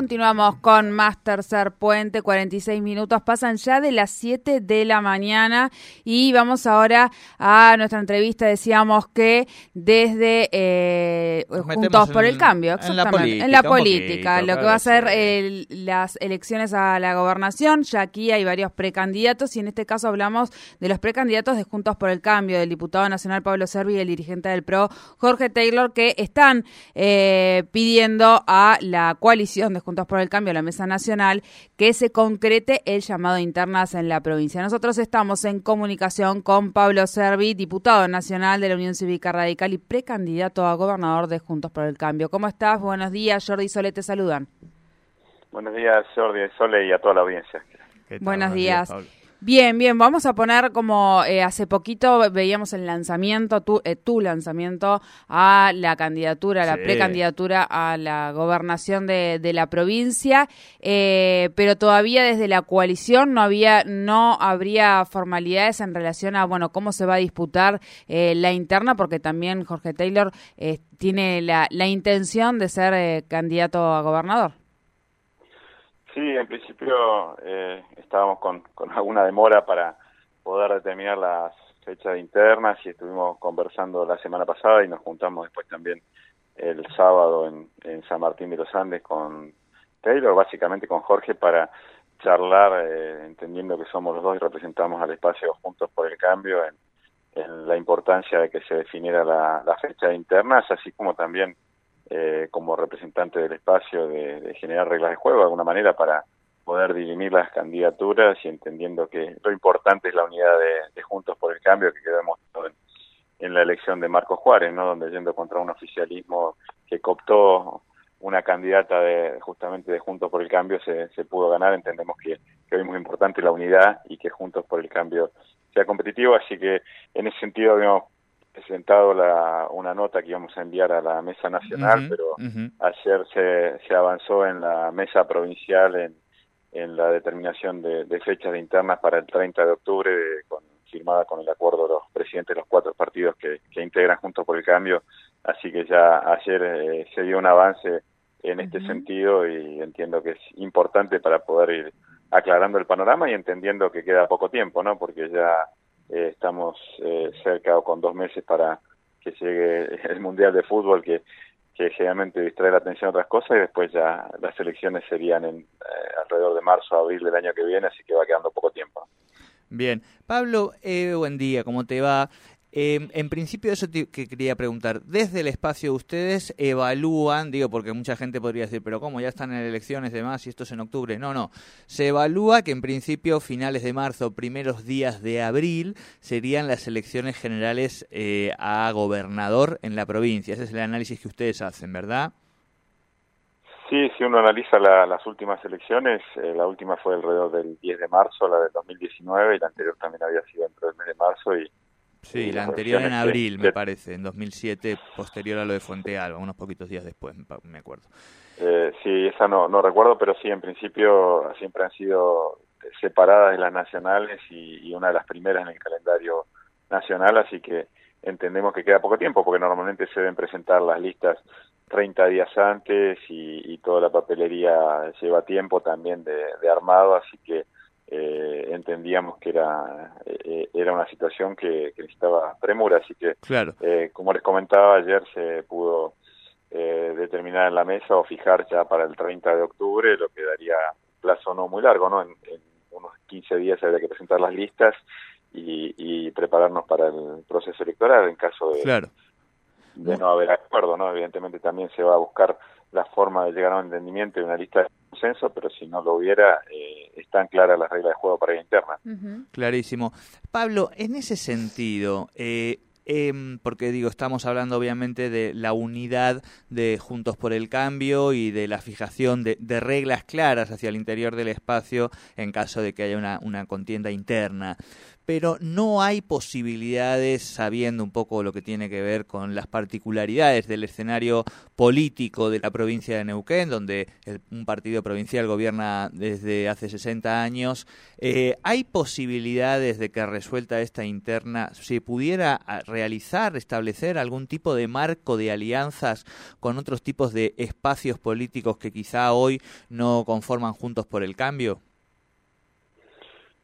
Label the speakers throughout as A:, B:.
A: Continuamos con más tercer puente, 46 minutos, pasan ya de las 7 de la mañana y vamos ahora a nuestra entrevista. Decíamos que desde eh, Juntos por el Cambio,
B: en la política,
A: en la política lo que va a ser las elecciones a la gobernación, ya aquí hay varios precandidatos y en este caso hablamos de los precandidatos de Juntos por el Cambio, del diputado nacional Pablo Servi y el dirigente del PRO Jorge Taylor, que están eh, pidiendo a la coalición de Juntos por el Cambio, la Mesa Nacional, que se concrete el llamado a internas en la provincia. Nosotros estamos en comunicación con Pablo Servi, diputado nacional de la Unión Cívica Radical y precandidato a gobernador de Juntos por el Cambio. ¿Cómo estás? Buenos días, Jordi y Sole te saludan.
C: Buenos días, Jordi Sole y a toda la audiencia.
A: Buenos días. Bien, bien, vamos a poner como eh, hace poquito veíamos el lanzamiento, tu, eh, tu lanzamiento a la candidatura, la precandidatura a la gobernación de, de la provincia, eh, pero todavía desde la coalición no había, no habría formalidades en relación a, bueno, cómo se va a disputar la interna, porque también Jorge Taylor tiene la, la intención de ser candidato a gobernador.
C: Sí, en principio eh, estábamos con, con alguna demora para poder determinar las fechas internas y estuvimos conversando la semana pasada y nos juntamos después también el sábado en, San Martín de los Andes con Taylor, básicamente con Jorge, para charlar, eh, entendiendo que somos los dos y representamos al espacio Juntos por el Cambio, en, la importancia de que se definiera la, la fecha de internas, así como también eh, como representante del espacio de, generar reglas de juego de alguna manera para poder dirimir las candidaturas y entendiendo que lo importante es la unidad de, Juntos por el Cambio que quedamos en, la elección de Marcos Juárez, ¿no? donde yendo contra un oficialismo que cooptó una candidata de justamente de Juntos por el Cambio se, se pudo ganar, entendemos que, que hoy es muy importante la unidad y que Juntos por el Cambio sea competitivo, así que en ese sentido habíamos presentado la, una nota que íbamos a enviar a la mesa nacional, pero ayer se, se avanzó en la mesa provincial en, en la determinación de, de fechas de internas para el 30 de octubre, con, firmada con el acuerdo de los presidentes de los cuatro partidos que, que integran Juntos por el Cambio. Así que ya ayer eh, se dio un avance en este sentido y entiendo que es importante para poder ir aclarando el panorama y entendiendo que queda poco tiempo, ¿no? Porque ya eh, estamos eh, cerca o con dos meses para que llegue el Mundial de Fútbol que, que generalmente distrae la atención a otras cosas y después ya las elecciones serían en, eh, alrededor de marzo abril del año que viene, así que va quedando poco tiempo.
B: Bien. Pablo, buen día, ¿cómo te va? Eh, en principio, eso que quería preguntar. Desde el espacio, ¿ustedes evalúan, digo, porque mucha gente podría decir, pero ¿cómo? Ya están en elecciones de más y esto es en octubre. No, no. Se evalúa que en principio, finales de marzo, primeros días de abril, serían las elecciones generales eh, a gobernador en la provincia. Ese es el análisis que ustedes hacen, ¿verdad?
C: Sí, si uno analiza las últimas elecciones, eh, la última fue alrededor del 10 de marzo, la del 2019, y la anterior también había sido dentro del mes de marzo, y
B: Sí, la anterior en abril, me parece, en 2007, posterior a lo de Fuente Alba, unos poquitos días después, me acuerdo.
C: Eh, sí, esa no, no recuerdo, pero sí, en principio siempre han sido separadas de las nacionales y, una de las primeras en el calendario nacional, así que entendemos que queda poco tiempo, porque normalmente se deben presentar las listas 30 días antes y, toda la papelería lleva tiempo también de armado, así que eh, entendíamos que era eh, era una situación que, necesitaba premura así que
B: claro.
C: eh, como les comentaba ayer se pudo eh, determinar en la mesa o fijar ya para el 30 de octubre lo que daría un plazo no muy largo no en, unos 15 días habría que presentar las listas y, y, prepararnos para el proceso electoral en caso de,
B: claro.
C: de no haber acuerdo no evidentemente también se va a buscar la forma de llegar a un entendimiento y una lista de consenso, pero si no lo hubiera, eh, están claras las reglas de juego para la interna.
B: Clarísimo. Pablo, en ese sentido, eh, Em, porque digo, estamos hablando obviamente de la unidad de Juntos por el Cambio y de la fijación de, reglas claras hacia el interior del espacio en caso de que haya una, una contienda interna pero no hay posibilidades, sabiendo un poco lo que tiene que ver con las particularidades del escenario político de la provincia de Neuquén, donde un partido provincial gobierna desde hace 60 años, eh, ¿hay posibilidades de que resuelta esta interna se pudiera ah, realizar, establecer algún tipo de marco de alianzas con otros tipos de espacios políticos que quizá hoy no conforman Juntos por el Cambio?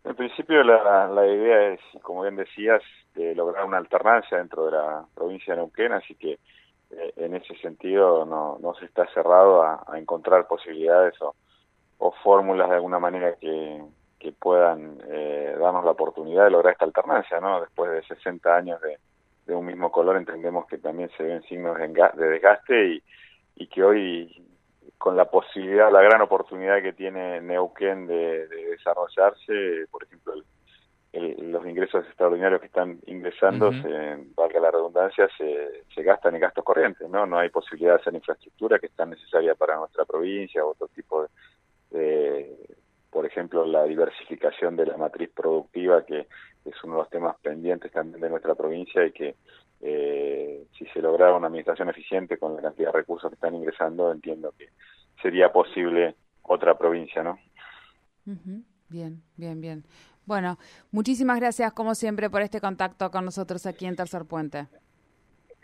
C: En principio la, la idea es, como bien decías, de lograr una alternancia dentro de la provincia de Neuquén, así que eh, en ese sentido no, no se está cerrado a, encontrar posibilidades o, o, fórmulas de alguna manera que, puedan eh, darnos la oportunidad de lograr esta alternancia, ¿no? Después de 60 años de, de un mismo color entendemos que también se ven signos de desgaste y, y que hoy con la posibilidad, la gran oportunidad que tiene Neuquén de, desarrollarse, por ejemplo, los ingresos extraordinarios que están ingresando, valga la redundancia, se, se, gastan en gastos corrientes, ¿no? No hay posibilidad de hacer infraestructura que es tan necesaria para nuestra provincia o otro tipo de, por ejemplo, la diversificación de la matriz productiva, que es uno de los temas pendientes también de nuestra provincia y que eh, si se lograra una administración eficiente con la cantidad de recursos que están ingresando, entiendo que sería posible otra provincia, ¿no?
A: Bien, bien, bien. Bueno, muchísimas gracias como siempre por este contacto con nosotros aquí en Tercer Puente.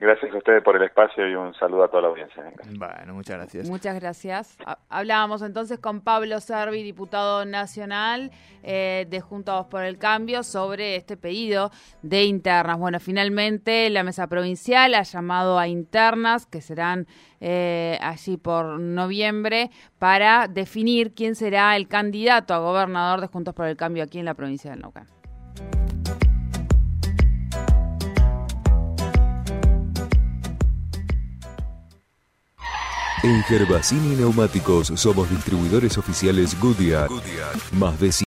C: Gracias a ustedes por el espacio y un saludo a toda la audiencia.
B: Bueno, muchas gracias.
A: Muchas gracias. Hablábamos entonces con Pablo Servi, diputado nacional eh, de Juntos por el Cambio, sobre este pedido de internas. Bueno, finalmente la mesa provincial ha llamado a internas que serán eh, allí por noviembre para definir quién será el candidato a gobernador de Juntos por el Cambio aquí en la provincia de Neuquén.
D: En Gervasini Neumáticos somos distribuidores oficiales Goodyear. Más de